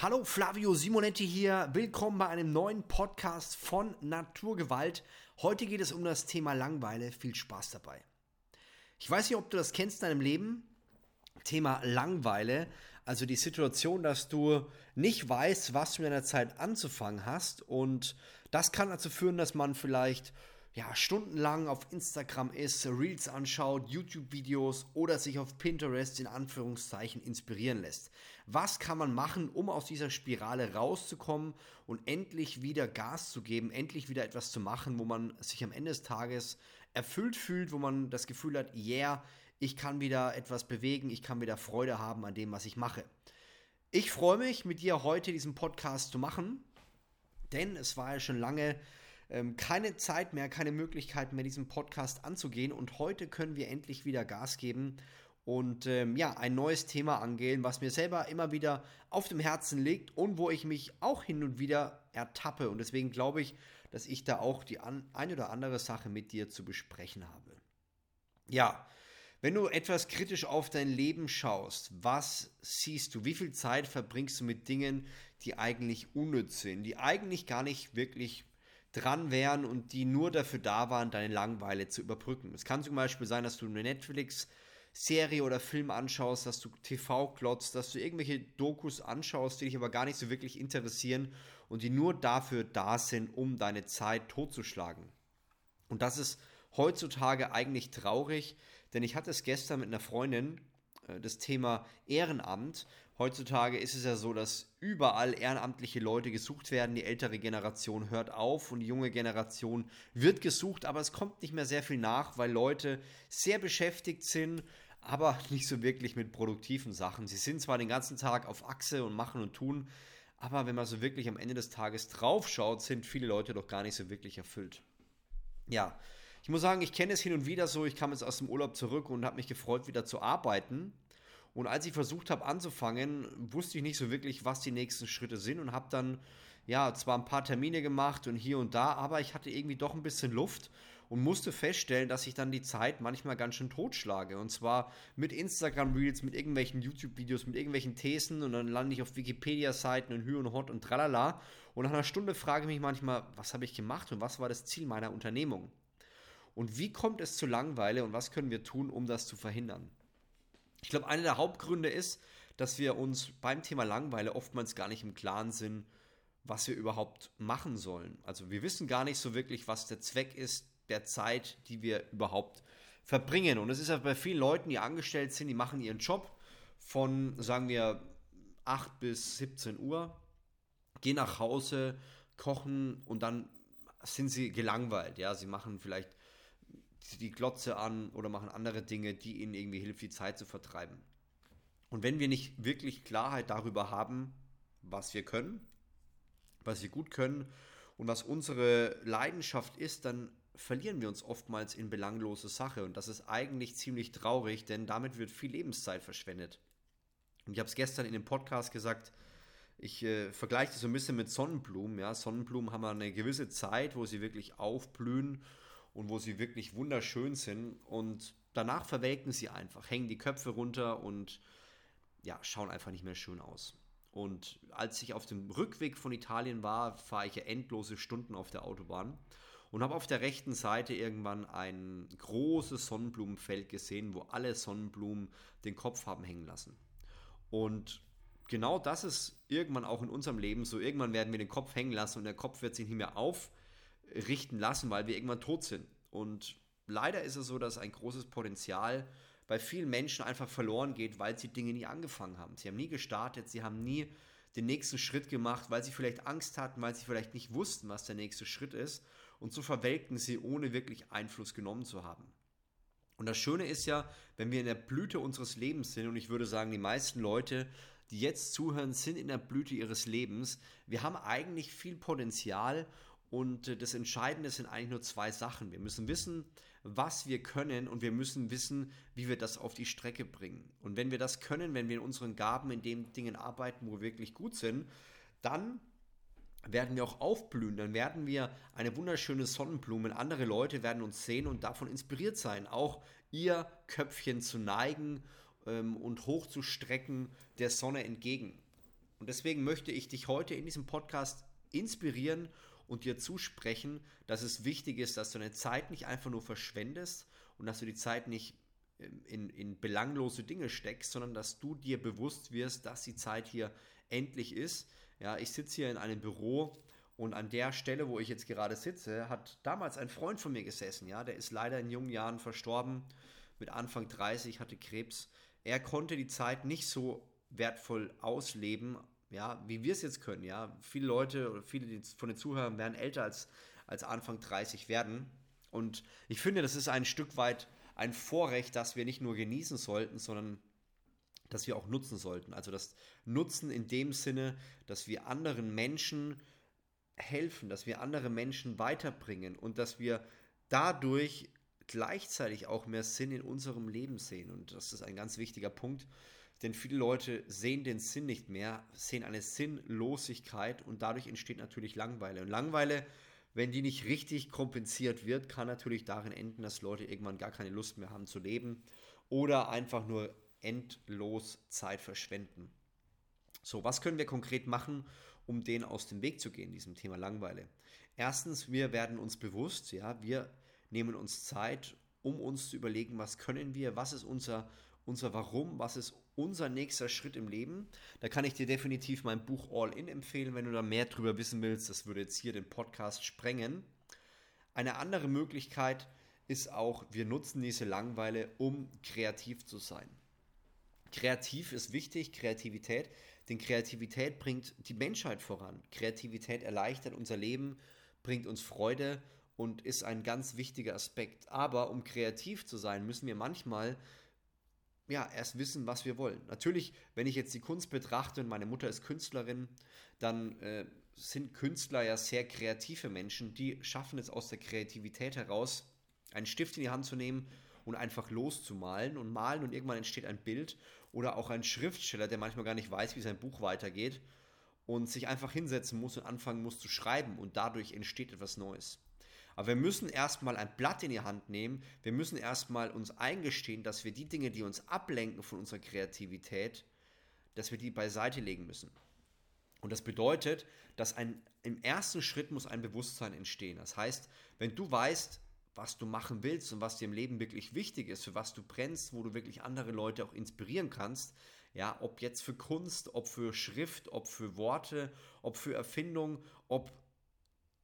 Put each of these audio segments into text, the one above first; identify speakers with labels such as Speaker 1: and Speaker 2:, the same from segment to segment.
Speaker 1: Hallo Flavio Simonetti hier. Willkommen bei einem neuen Podcast von Naturgewalt. Heute geht es um das Thema Langweile. Viel Spaß dabei. Ich weiß nicht, ob du das kennst in deinem Leben. Thema Langweile. Also die Situation, dass du nicht weißt, was du in deiner Zeit anzufangen hast. Und das kann dazu führen, dass man vielleicht ja, stundenlang auf Instagram ist, Reels anschaut, YouTube-Videos oder sich auf Pinterest in Anführungszeichen inspirieren lässt. Was kann man machen, um aus dieser Spirale rauszukommen und endlich wieder Gas zu geben, endlich wieder etwas zu machen, wo man sich am Ende des Tages erfüllt fühlt, wo man das Gefühl hat, yeah, ich kann wieder etwas bewegen, ich kann wieder Freude haben an dem, was ich mache. Ich freue mich, mit dir heute diesen Podcast zu machen, denn es war ja schon lange ähm, keine Zeit mehr, keine Möglichkeit mehr, diesen Podcast anzugehen. Und heute können wir endlich wieder Gas geben und ähm, ja, ein neues Thema angehen, was mir selber immer wieder auf dem Herzen liegt und wo ich mich auch hin und wieder ertappe. Und deswegen glaube ich, dass ich da auch die an, eine oder andere Sache mit dir zu besprechen habe. Ja, wenn du etwas kritisch auf dein Leben schaust, was siehst du? Wie viel Zeit verbringst du mit Dingen, die eigentlich unnütz sind, die eigentlich gar nicht wirklich dran wären und die nur dafür da waren, deine Langeweile zu überbrücken. Es kann zum Beispiel sein, dass du eine Netflix-Serie oder Film anschaust, dass du TV klotzt, dass du irgendwelche Dokus anschaust, die dich aber gar nicht so wirklich interessieren und die nur dafür da sind, um deine Zeit totzuschlagen. Und das ist heutzutage eigentlich traurig, denn ich hatte es gestern mit einer Freundin, äh, das Thema Ehrenamt. Heutzutage ist es ja so, dass überall ehrenamtliche Leute gesucht werden. Die ältere Generation hört auf und die junge Generation wird gesucht, aber es kommt nicht mehr sehr viel nach, weil Leute sehr beschäftigt sind, aber nicht so wirklich mit produktiven Sachen. Sie sind zwar den ganzen Tag auf Achse und machen und tun, aber wenn man so wirklich am Ende des Tages draufschaut, sind viele Leute doch gar nicht so wirklich erfüllt. Ja, ich muss sagen, ich kenne es hin und wieder so. Ich kam jetzt aus dem Urlaub zurück und habe mich gefreut, wieder zu arbeiten. Und als ich versucht habe anzufangen, wusste ich nicht so wirklich, was die nächsten Schritte sind und habe dann ja zwar ein paar Termine gemacht und hier und da, aber ich hatte irgendwie doch ein bisschen Luft und musste feststellen, dass ich dann die Zeit manchmal ganz schön totschlage. Und zwar mit Instagram Reels, mit irgendwelchen YouTube-Videos, mit irgendwelchen Thesen und dann lande ich auf Wikipedia-Seiten und Hü und Hot und tralala. Und nach einer Stunde frage ich mich manchmal, was habe ich gemacht und was war das Ziel meiner Unternehmung? Und wie kommt es zu Langweile und was können wir tun, um das zu verhindern? Ich glaube, einer der Hauptgründe ist, dass wir uns beim Thema Langweile oftmals gar nicht im Klaren sind, was wir überhaupt machen sollen. Also wir wissen gar nicht so wirklich, was der Zweck ist der Zeit, die wir überhaupt verbringen. Und es ist ja bei vielen Leuten, die angestellt sind, die machen ihren Job von, sagen wir, 8 bis 17 Uhr, gehen nach Hause, kochen und dann sind sie gelangweilt. Ja, sie machen vielleicht die Glotze an oder machen andere Dinge, die ihnen irgendwie hilft, die Zeit zu vertreiben. Und wenn wir nicht wirklich Klarheit darüber haben, was wir können, was wir gut können und was unsere Leidenschaft ist, dann verlieren wir uns oftmals in belanglose Sache. Und das ist eigentlich ziemlich traurig, denn damit wird viel Lebenszeit verschwendet. Und ich habe es gestern in dem Podcast gesagt, ich äh, vergleiche das so ein bisschen mit Sonnenblumen. Ja? Sonnenblumen haben eine gewisse Zeit, wo sie wirklich aufblühen und wo sie wirklich wunderschön sind. Und danach verwelken sie einfach, hängen die Köpfe runter und ja, schauen einfach nicht mehr schön aus. Und als ich auf dem Rückweg von Italien war, fahre ich ja endlose Stunden auf der Autobahn und habe auf der rechten Seite irgendwann ein großes Sonnenblumenfeld gesehen, wo alle Sonnenblumen den Kopf haben hängen lassen. Und genau das ist irgendwann auch in unserem Leben so. Irgendwann werden wir den Kopf hängen lassen und der Kopf wird sich nicht mehr auf richten lassen, weil wir irgendwann tot sind. Und leider ist es so, dass ein großes Potenzial bei vielen Menschen einfach verloren geht, weil sie Dinge nie angefangen haben. Sie haben nie gestartet, sie haben nie den nächsten Schritt gemacht, weil sie vielleicht Angst hatten, weil sie vielleicht nicht wussten, was der nächste Schritt ist. Und so verwelkten sie, ohne wirklich Einfluss genommen zu haben. Und das Schöne ist ja, wenn wir in der Blüte unseres Lebens sind, und ich würde sagen, die meisten Leute, die jetzt zuhören, sind in der Blüte ihres Lebens. Wir haben eigentlich viel Potenzial und äh, das Entscheidende sind eigentlich nur zwei Sachen. Wir müssen wissen, was wir können und wir müssen wissen, wie wir das auf die Strecke bringen. Und wenn wir das können, wenn wir in unseren Gaben in den Dingen arbeiten, wo wir wirklich gut sind, dann werden wir auch aufblühen, dann werden wir eine wunderschöne Sonnenblume. Andere Leute werden uns sehen und davon inspiriert sein, auch ihr Köpfchen zu neigen ähm, und hochzustrecken der Sonne entgegen. Und deswegen möchte ich dich heute in diesem Podcast inspirieren und dir zusprechen, dass es wichtig ist, dass du deine Zeit nicht einfach nur verschwendest und dass du die Zeit nicht ähm, in, in belanglose Dinge steckst, sondern dass du dir bewusst wirst, dass die Zeit hier endlich ist. Ja, ich sitze hier in einem Büro und an der Stelle, wo ich jetzt gerade sitze, hat damals ein Freund von mir gesessen. Ja, der ist leider in jungen Jahren verstorben, mit Anfang 30, hatte Krebs. Er konnte die Zeit nicht so wertvoll ausleben, ja, wie wir es jetzt können. Ja, viele Leute oder viele von den Zuhörern werden älter als, als Anfang 30 werden. Und ich finde, das ist ein Stück weit ein Vorrecht, das wir nicht nur genießen sollten, sondern das wir auch nutzen sollten. Also das Nutzen in dem Sinne, dass wir anderen Menschen helfen, dass wir andere Menschen weiterbringen und dass wir dadurch gleichzeitig auch mehr Sinn in unserem Leben sehen. Und das ist ein ganz wichtiger Punkt, denn viele Leute sehen den Sinn nicht mehr, sehen eine Sinnlosigkeit und dadurch entsteht natürlich Langweile. Und Langweile, wenn die nicht richtig kompensiert wird, kann natürlich darin enden, dass Leute irgendwann gar keine Lust mehr haben zu leben oder einfach nur endlos Zeit verschwenden. So, was können wir konkret machen, um denen aus dem Weg zu gehen, diesem Thema Langweile? Erstens, wir werden uns bewusst, ja, wir nehmen uns Zeit, um uns zu überlegen, was können wir, was ist unser, unser Warum, was ist unser nächster Schritt im Leben. Da kann ich dir definitiv mein Buch All In empfehlen, wenn du da mehr drüber wissen willst. Das würde jetzt hier den Podcast sprengen. Eine andere Möglichkeit ist auch, wir nutzen diese Langweile, um kreativ zu sein. Kreativ ist wichtig, Kreativität, denn Kreativität bringt die Menschheit voran. Kreativität erleichtert unser Leben, bringt uns Freude und ist ein ganz wichtiger Aspekt. Aber um kreativ zu sein, müssen wir manchmal ja, erst wissen, was wir wollen. Natürlich, wenn ich jetzt die Kunst betrachte und meine Mutter ist Künstlerin, dann äh, sind Künstler ja sehr kreative Menschen, die schaffen es aus der Kreativität heraus, einen Stift in die Hand zu nehmen und einfach loszumalen und malen und irgendwann entsteht ein Bild oder auch ein Schriftsteller, der manchmal gar nicht weiß, wie sein Buch weitergeht und sich einfach hinsetzen muss und anfangen muss zu schreiben und dadurch entsteht etwas Neues. Aber wir müssen erstmal ein Blatt in die Hand nehmen. Wir müssen erstmal uns eingestehen, dass wir die Dinge, die uns ablenken von unserer Kreativität, dass wir die beiseite legen müssen. Und das bedeutet, dass ein, im ersten Schritt muss ein Bewusstsein entstehen. Das heißt, wenn du weißt, was du machen willst und was dir im Leben wirklich wichtig ist, für was du brennst, wo du wirklich andere Leute auch inspirieren kannst, ja, ob jetzt für Kunst, ob für Schrift, ob für Worte, ob für Erfindung, ob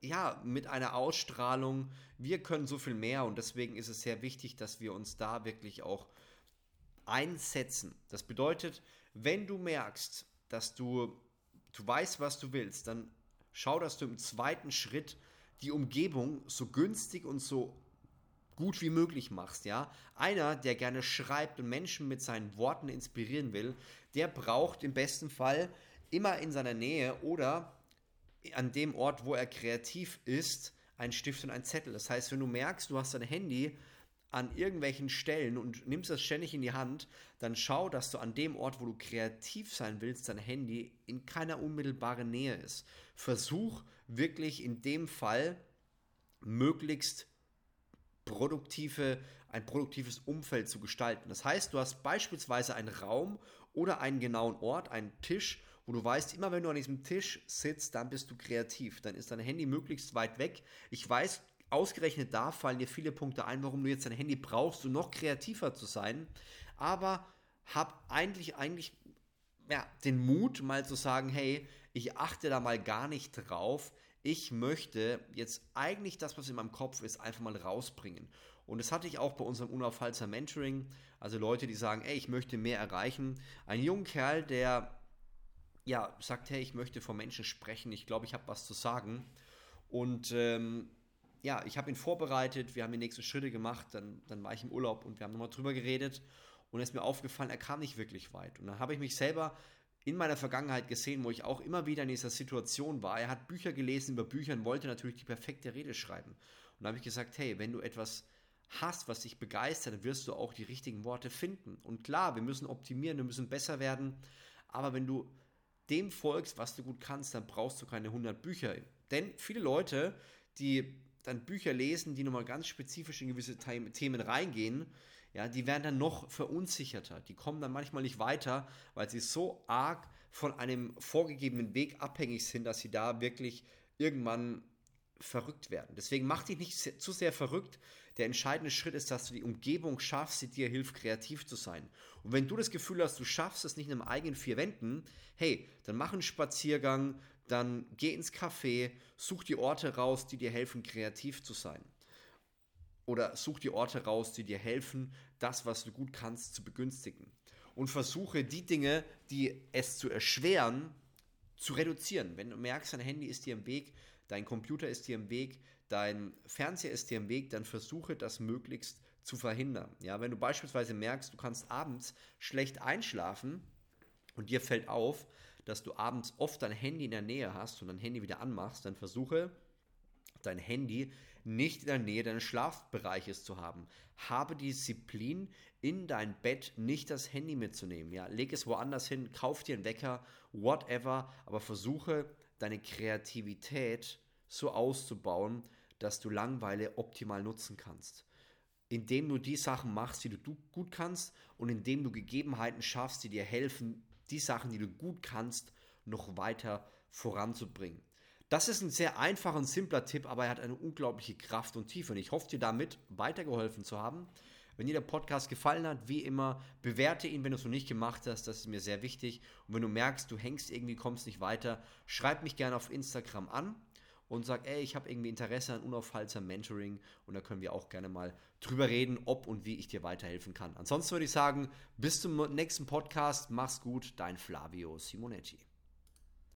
Speaker 1: ja, mit einer Ausstrahlung. Wir können so viel mehr und deswegen ist es sehr wichtig, dass wir uns da wirklich auch einsetzen. Das bedeutet, wenn du merkst, dass du, du weißt, was du willst, dann schau, dass du im zweiten Schritt die Umgebung so günstig und so gut wie möglich machst, ja. Einer, der gerne schreibt und Menschen mit seinen Worten inspirieren will, der braucht im besten Fall immer in seiner Nähe oder an dem Ort, wo er kreativ ist, ein Stift und ein Zettel. Das heißt, wenn du merkst, du hast dein Handy an irgendwelchen Stellen und nimmst das ständig in die Hand, dann schau, dass du an dem Ort, wo du kreativ sein willst, dein Handy in keiner unmittelbaren Nähe ist. Versuch wirklich in dem Fall möglichst produktive, ein produktives Umfeld zu gestalten. Das heißt, du hast beispielsweise einen Raum oder einen genauen Ort, einen Tisch, wo du weißt, immer wenn du an diesem Tisch sitzt, dann bist du kreativ. Dann ist dein Handy möglichst weit weg. Ich weiß, ausgerechnet da fallen dir viele Punkte ein, warum du jetzt dein Handy brauchst, um noch kreativer zu sein. Aber hab eigentlich, eigentlich ja, den Mut, mal zu sagen, hey, ich achte da mal gar nicht drauf. Ich möchte jetzt eigentlich das, was in meinem Kopf ist, einfach mal rausbringen. Und das hatte ich auch bei unserem Unaufhaltser Mentoring. Also Leute, die sagen, ey, ich möchte mehr erreichen. Ein junger Kerl, der ja, sagt, hey, ich möchte vor Menschen sprechen, ich glaube, ich habe was zu sagen. Und ähm, ja, ich habe ihn vorbereitet, wir haben die nächsten Schritte gemacht, dann, dann war ich im Urlaub und wir haben nochmal drüber geredet und es ist mir aufgefallen, er kam nicht wirklich weit. Und dann habe ich mich selber in meiner Vergangenheit gesehen, wo ich auch immer wieder in dieser Situation war. Er hat Bücher gelesen über Bücher und wollte natürlich die perfekte Rede schreiben. Und da habe ich gesagt, hey, wenn du etwas hast, was dich begeistert, dann wirst du auch die richtigen Worte finden. Und klar, wir müssen optimieren, wir müssen besser werden. Aber wenn du dem folgst, was du gut kannst, dann brauchst du keine 100 Bücher. Denn viele Leute, die dann Bücher lesen, die nochmal ganz spezifisch in gewisse Themen reingehen, ja, die werden dann noch verunsicherter. Die kommen dann manchmal nicht weiter, weil sie so arg von einem vorgegebenen Weg abhängig sind, dass sie da wirklich irgendwann verrückt werden. Deswegen mach dich nicht zu sehr verrückt. Der entscheidende Schritt ist, dass du die Umgebung schaffst, die dir hilft, kreativ zu sein. Und wenn du das Gefühl hast, du schaffst es nicht in einem eigenen vier Wänden, hey, dann mach einen Spaziergang, dann geh ins Café, such die Orte raus, die dir helfen, kreativ zu sein. Oder such die Orte raus, die dir helfen, das, was du gut kannst, zu begünstigen. Und versuche die Dinge, die es zu erschweren, zu reduzieren. Wenn du merkst, dein Handy ist dir im Weg, dein Computer ist dir im Weg, dein Fernseher ist dir im Weg, dann versuche das möglichst zu verhindern. Ja, wenn du beispielsweise merkst, du kannst abends schlecht einschlafen und dir fällt auf, dass du abends oft dein Handy in der Nähe hast und dein Handy wieder anmachst, dann versuche dein Handy nicht in der Nähe deines Schlafbereiches zu haben. Habe die Disziplin, in dein Bett nicht das Handy mitzunehmen. Ja, leg es woanders hin, kauf dir einen Wecker, whatever, aber versuche deine Kreativität so auszubauen, dass du Langweile optimal nutzen kannst. Indem du die Sachen machst, die du gut kannst und indem du Gegebenheiten schaffst, die dir helfen, die Sachen, die du gut kannst, noch weiter voranzubringen. Das ist ein sehr einfacher und simpler Tipp, aber er hat eine unglaubliche Kraft und Tiefe. Und ich hoffe, dir damit weitergeholfen zu haben. Wenn dir der Podcast gefallen hat, wie immer, bewerte ihn, wenn du es noch nicht gemacht hast. Das ist mir sehr wichtig. Und wenn du merkst, du hängst irgendwie, kommst nicht weiter, schreib mich gerne auf Instagram an und sag, ey, ich habe irgendwie Interesse an unaufhaltsamem Mentoring und da können wir auch gerne mal drüber reden, ob und wie ich dir weiterhelfen kann. Ansonsten würde ich sagen, bis zum nächsten Podcast, mach's gut, dein Flavio Simonetti.